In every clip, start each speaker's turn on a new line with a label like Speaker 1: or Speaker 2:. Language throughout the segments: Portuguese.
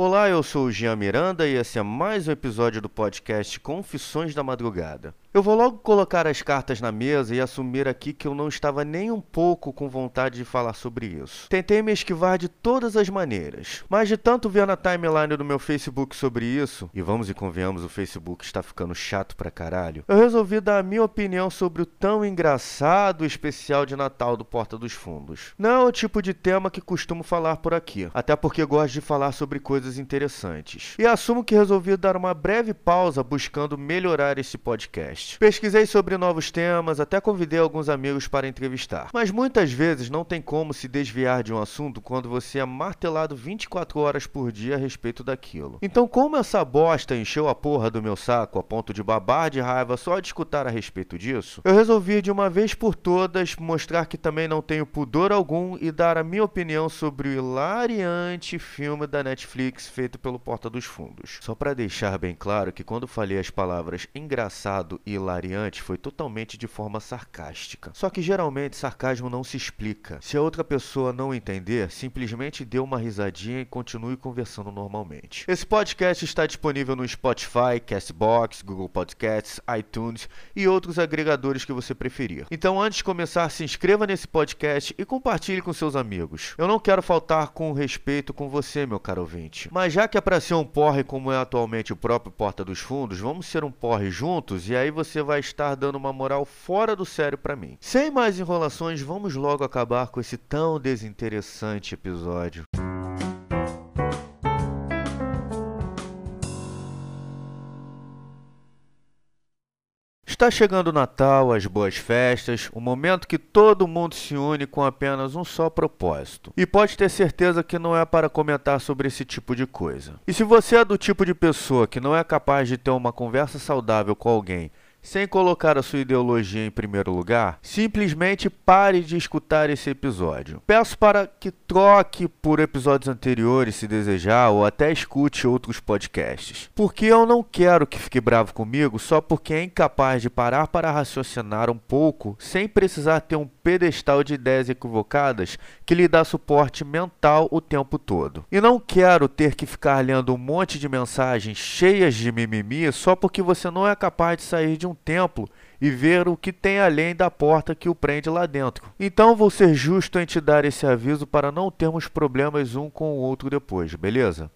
Speaker 1: Olá, eu sou o Jean Miranda e esse é mais um episódio do podcast Confissões da Madrugada. Eu vou logo colocar as cartas na mesa e assumir aqui que eu não estava nem um pouco com vontade de falar sobre isso. Tentei me esquivar de todas as maneiras, mas de tanto ver na timeline do meu Facebook sobre isso, e vamos e convenhamos, o Facebook está ficando chato pra caralho, eu resolvi dar a minha opinião sobre o tão engraçado especial de Natal do Porta dos Fundos. Não é o tipo de tema que costumo falar por aqui, até porque gosto de falar sobre coisas interessantes. E assumo que resolvi dar uma breve pausa buscando melhorar esse podcast podcast. Pesquisei sobre novos temas, até convidei alguns amigos para entrevistar. Mas muitas vezes não tem como se desviar de um assunto quando você é martelado 24 horas por dia a respeito daquilo. Então, como essa bosta encheu a porra do meu saco a ponto de babar de raiva só de escutar a respeito disso, eu resolvi de uma vez por todas mostrar que também não tenho pudor algum e dar a minha opinião sobre o hilariante filme da Netflix feito pelo Porta dos Fundos. Só para deixar bem claro que quando falei as palavras engraçado hilariante foi totalmente de forma sarcástica. Só que geralmente sarcasmo não se explica. Se a outra pessoa não entender, simplesmente dê uma risadinha e continue conversando normalmente. Esse podcast está disponível no Spotify, Castbox, Google Podcasts, iTunes e outros agregadores que você preferir. Então, antes de começar, se inscreva nesse podcast e compartilhe com seus amigos. Eu não quero faltar com respeito com você, meu caro ouvinte. Mas já que é para ser um porre como é atualmente o próprio Porta dos Fundos, vamos ser um porre juntos e aí você vai estar dando uma moral fora do sério para mim. Sem mais enrolações, vamos logo acabar com esse tão desinteressante episódio. Está chegando o Natal, as boas festas, o momento que todo mundo se une com apenas um só propósito. E pode ter certeza que não é para comentar sobre esse tipo de coisa. E se você é do tipo de pessoa que não é capaz de ter uma conversa saudável com alguém sem colocar a sua ideologia em primeiro lugar, simplesmente pare de escutar esse episódio. Peço para que troque por episódios anteriores se desejar ou até escute outros podcasts. Porque eu não quero que fique bravo comigo só porque é incapaz de parar para raciocinar um pouco sem precisar ter um pedestal de ideias equivocadas que lhe dá suporte mental o tempo todo. E não quero ter que ficar lendo um monte de mensagens cheias de mimimi só porque você não é capaz de sair de um templo e ver o que tem além da porta que o prende lá dentro. Então vou ser justo em te dar esse aviso para não termos problemas um com o outro depois, beleza?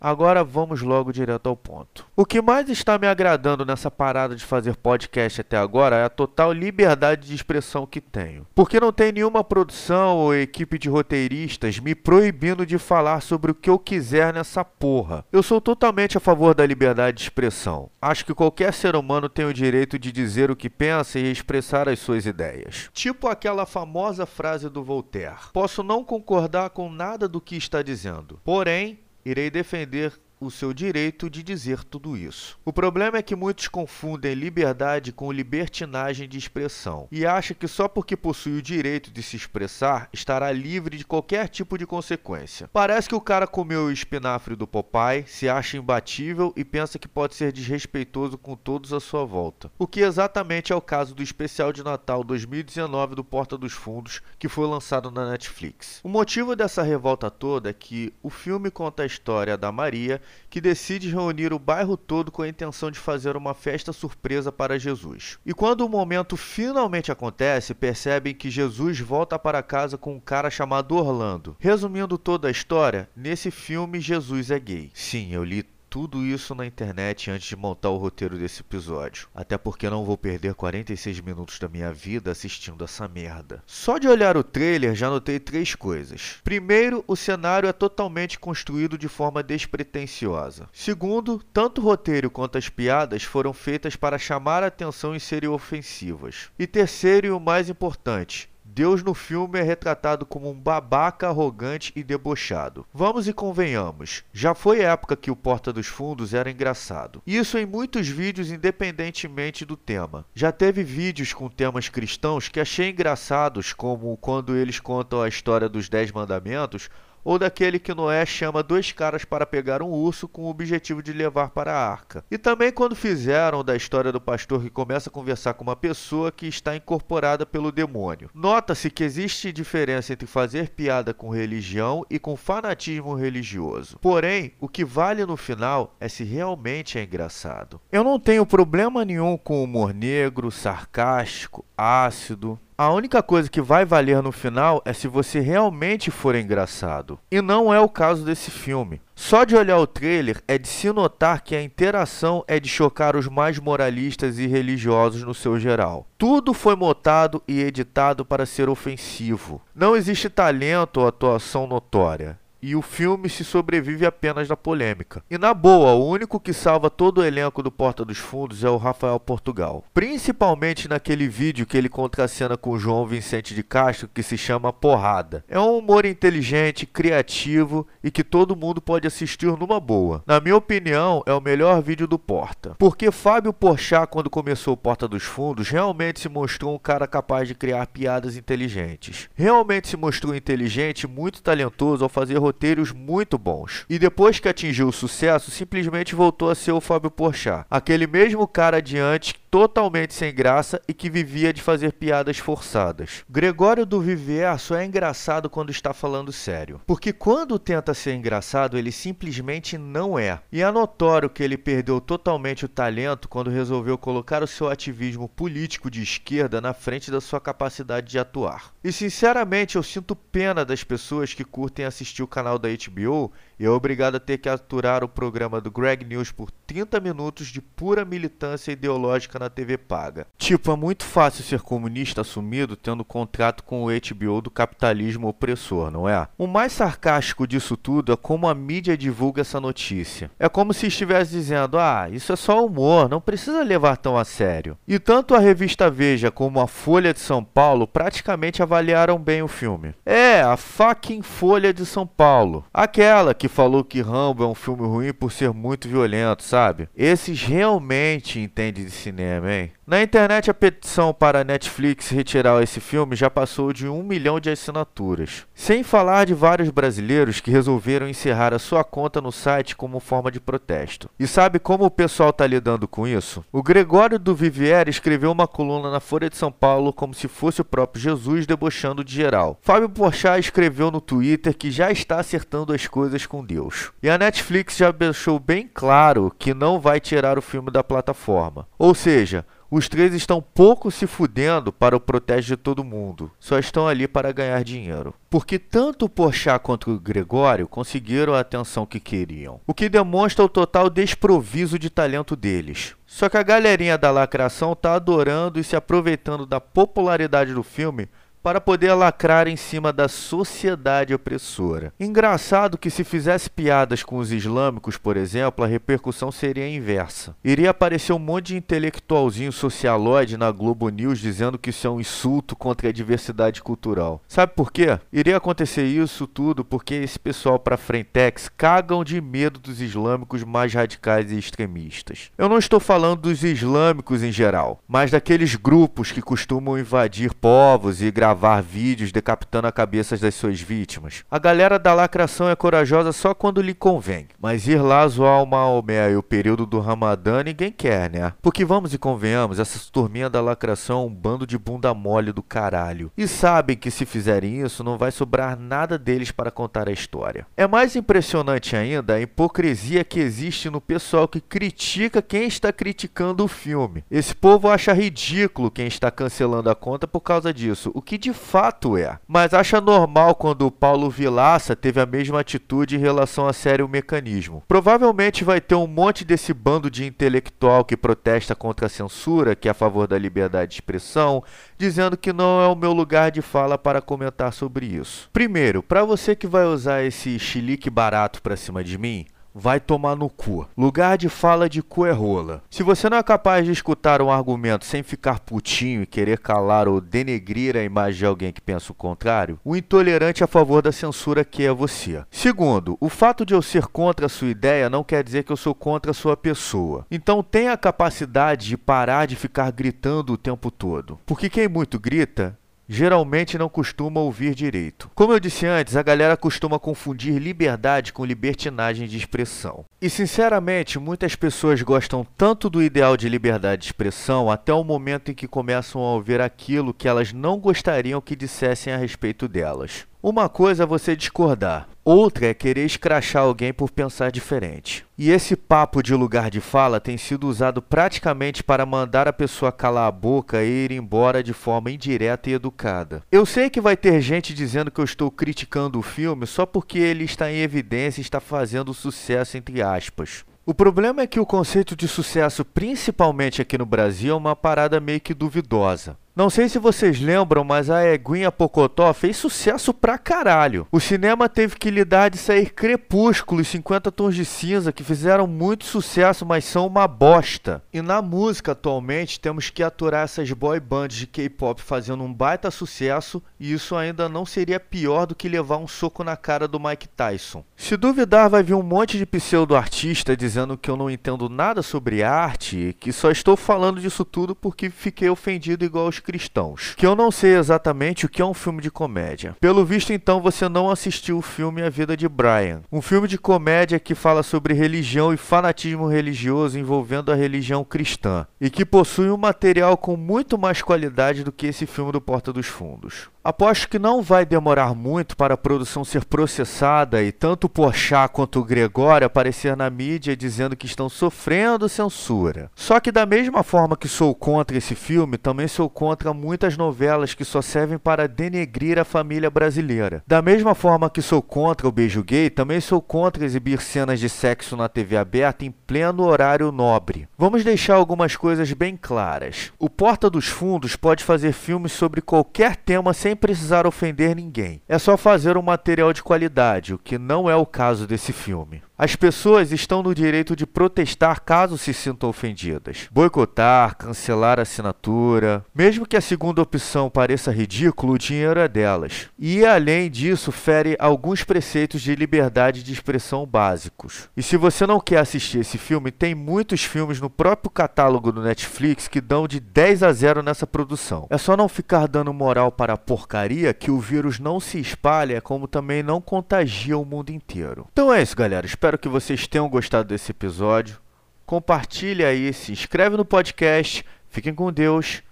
Speaker 1: Agora vamos logo direto ao ponto. O que mais está me agradando nessa parada de fazer podcast até agora é a total liberdade de expressão que tenho. Porque não tem nenhuma produção ou equipe de roteiristas me proibindo de falar sobre o que eu quiser nessa porra. Eu sou totalmente a favor da liberdade de expressão. Acho que qualquer ser humano tem o direito de dizer o que pensa e expressar as suas ideias. Tipo aquela famosa frase do Voltaire: Posso não concordar com nada do que está dizendo, porém irei defender o seu direito de dizer tudo isso. O problema é que muitos confundem liberdade com libertinagem de expressão e acham que só porque possui o direito de se expressar estará livre de qualquer tipo de consequência. Parece que o cara comeu o espinafre do Popeye, se acha imbatível e pensa que pode ser desrespeitoso com todos à sua volta. O que exatamente é o caso do especial de Natal 2019 do Porta dos Fundos, que foi lançado na Netflix. O motivo dessa revolta toda é que o filme conta a história da Maria que decide reunir o bairro todo com a intenção de fazer uma festa surpresa para Jesus. E quando o momento finalmente acontece, percebem que Jesus volta para casa com um cara chamado Orlando. Resumindo toda a história, nesse filme Jesus é gay. Sim, eu li tudo isso na internet antes de montar o roteiro desse episódio. Até porque não vou perder 46 minutos da minha vida assistindo essa merda. Só de olhar o trailer já notei três coisas. Primeiro, o cenário é totalmente construído de forma despretensiosa. Segundo, tanto o roteiro quanto as piadas foram feitas para chamar a atenção e serem ofensivas. E terceiro e o mais importante, Deus no filme é retratado como um babaca arrogante e debochado. Vamos e convenhamos, já foi época que o Porta dos Fundos era engraçado. Isso em muitos vídeos independentemente do tema. Já teve vídeos com temas cristãos que achei engraçados, como quando eles contam a história dos Dez Mandamentos, ou daquele que Noé chama dois caras para pegar um urso com o objetivo de levar para a arca. E também quando fizeram da história do pastor que começa a conversar com uma pessoa que está incorporada pelo demônio. Nota-se que existe diferença entre fazer piada com religião e com fanatismo religioso. Porém, o que vale no final é se realmente é engraçado. Eu não tenho problema nenhum com humor negro, sarcástico, ácido. A única coisa que vai valer no final é se você realmente for engraçado. E não é o caso desse filme. Só de olhar o trailer é de se notar que a interação é de chocar os mais moralistas e religiosos no seu geral. Tudo foi montado e editado para ser ofensivo. Não existe talento ou atuação notória e o filme se sobrevive apenas da polêmica. E na boa, o único que salva todo o elenco do Porta dos Fundos é o Rafael Portugal. Principalmente naquele vídeo que ele contracena com João Vicente de Castro que se chama Porrada. É um humor inteligente, criativo e que todo mundo pode assistir numa boa. Na minha opinião, é o melhor vídeo do Porta. Porque Fábio Porchat, quando começou o Porta dos Fundos, realmente se mostrou um cara capaz de criar piadas inteligentes. Realmente se mostrou inteligente muito talentoso ao fazer roteiros muito bons. E depois que atingiu o sucesso, simplesmente voltou a ser o Fábio Porchat, aquele mesmo cara de antes totalmente sem graça e que vivia de fazer piadas forçadas. Gregório do Vivier só é engraçado quando está falando sério, porque quando tenta ser engraçado, ele simplesmente não é. E é notório que ele perdeu totalmente o talento quando resolveu colocar o seu ativismo político de esquerda na frente da sua capacidade de atuar. E sinceramente, eu sinto pena das pessoas que curtem assistir o canal da HBO e é obrigado a ter que aturar o programa do Greg News por 30 minutos de pura militância ideológica na TV paga. Tipo, é muito fácil ser comunista assumido tendo contrato com o HBO do capitalismo opressor, não é? O mais sarcástico disso tudo é como a mídia divulga essa notícia. É como se estivesse dizendo: ah, isso é só humor, não precisa levar tão a sério. E tanto a revista Veja como a Folha de São Paulo praticamente avaliaram bem o filme. É, a fucking Folha de São Paulo. Aquela que falou que Rambo é um filme ruim por ser muito violento, sabe? Esses realmente entendem de cinema, hein? Na internet, a petição para a Netflix retirar esse filme já passou de um milhão de assinaturas. Sem falar de vários brasileiros que resolveram encerrar a sua conta no site como forma de protesto. E sabe como o pessoal está lidando com isso? O Gregório do Vivier escreveu uma coluna na Folha de São Paulo como se fosse o próprio Jesus debochando de geral. Fábio Porchat escreveu no Twitter que já está acertando as coisas com Deus. E a Netflix já deixou bem claro que não vai tirar o filme da plataforma. Ou seja, os três estão pouco se fudendo para o protesto de todo mundo, só estão ali para ganhar dinheiro. Porque tanto o Porchat quanto o Gregório conseguiram a atenção que queriam, o que demonstra o total desproviso de talento deles. Só que a galerinha da lacração tá adorando e se aproveitando da popularidade do filme para poder lacrar em cima da sociedade opressora. Engraçado que se fizesse piadas com os islâmicos, por exemplo, a repercussão seria inversa. Iria aparecer um monte de intelectualzinho socialóide na Globo News dizendo que isso é um insulto contra a diversidade cultural. Sabe por quê? Iria acontecer isso tudo porque esse pessoal para frentex cagam de medo dos islâmicos mais radicais e extremistas. Eu não estou falando dos islâmicos em geral, mas daqueles grupos que costumam invadir povos e gravar gravar vídeos decapitando a cabeça das suas vítimas. A galera da lacração é corajosa só quando lhe convém. Mas ir lá zoar o Maomé e o período do Ramadã ninguém quer, né? Porque vamos e convenhamos, essa turminha da lacração é um bando de bunda mole do caralho. E sabem que se fizerem isso, não vai sobrar nada deles para contar a história. É mais impressionante ainda a hipocrisia que existe no pessoal que critica quem está criticando o filme. Esse povo acha ridículo quem está cancelando a conta por causa disso, o que de fato é. Mas acha normal quando o Paulo Vilaça teve a mesma atitude em relação à série O Mecanismo. Provavelmente vai ter um monte desse bando de intelectual que protesta contra a censura, que é a favor da liberdade de expressão, dizendo que não é o meu lugar de fala para comentar sobre isso. Primeiro, para você que vai usar esse chilique barato para cima de mim, vai tomar no cu. Lugar de fala de cu é rola. Se você não é capaz de escutar um argumento sem ficar putinho e querer calar ou denegrir a imagem de alguém que pensa o contrário, o intolerante a favor da censura que é você. Segundo, o fato de eu ser contra a sua ideia não quer dizer que eu sou contra a sua pessoa. Então tenha a capacidade de parar de ficar gritando o tempo todo. Porque quem muito grita geralmente não costuma ouvir direito. Como eu disse antes, a galera costuma confundir liberdade com libertinagem de expressão. E sinceramente, muitas pessoas gostam tanto do ideal de liberdade de expressão até o momento em que começam a ouvir aquilo que elas não gostariam que dissessem a respeito delas. Uma coisa é você discordar, outra é querer escrachar alguém por pensar diferente. E esse papo de lugar de fala tem sido usado praticamente para mandar a pessoa calar a boca e ir embora de forma indireta e educada. Eu sei que vai ter gente dizendo que eu estou criticando o filme só porque ele está em evidência e está fazendo sucesso, entre aspas. O problema é que o conceito de sucesso, principalmente aqui no Brasil, é uma parada meio que duvidosa. Não sei se vocês lembram, mas a Eguinha Pocotó fez sucesso pra caralho. O cinema teve que lidar de sair Crepúsculo e 50 Tons de Cinza, que fizeram muito sucesso, mas são uma bosta. E na música, atualmente, temos que aturar essas boy bands de K-pop fazendo um baita sucesso, e isso ainda não seria pior do que levar um soco na cara do Mike Tyson. Se duvidar, vai vir um monte de pseudo-artista dizendo que eu não entendo nada sobre arte que só estou falando disso tudo porque fiquei ofendido igual os cristãos. Que eu não sei exatamente o que é um filme de comédia. Pelo visto, então, você não assistiu o filme A Vida de Brian. Um filme de comédia que fala sobre religião e fanatismo religioso envolvendo a religião cristã. E que possui um material com muito mais qualidade do que esse filme do Porta dos Fundos. Aposto que não vai demorar muito para a produção ser processada e tanto o Porchat quanto o Gregório aparecer na mídia dizendo que estão sofrendo censura. Só que da mesma forma que sou contra esse filme, também sou contra muitas novelas que só servem para denegrir a família brasileira. Da mesma forma que sou contra o beijo gay, também sou contra exibir cenas de sexo na TV aberta em pleno horário nobre. Vamos deixar algumas coisas bem claras. O Porta dos Fundos pode fazer filmes sobre qualquer tema sem precisar ofender ninguém. É só fazer um material de qualidade, o que não é o caso desse filme. As pessoas estão no direito de protestar caso se sintam ofendidas, boicotar, cancelar a assinatura. Mesmo que a segunda opção pareça ridículo, o dinheiro é delas. E além disso, fere alguns preceitos de liberdade de expressão básicos. E se você não quer assistir esse filme, tem muitos filmes no próprio catálogo do Netflix que dão de 10 a 0 nessa produção. É só não ficar dando moral para a porcaria que o vírus não se espalha, como também não contagia o mundo inteiro. Então é isso, galera. Espero espero que vocês tenham gostado desse episódio. Compartilhe aí, se inscreve no podcast, fiquem com Deus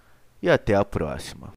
Speaker 1: e até a próxima.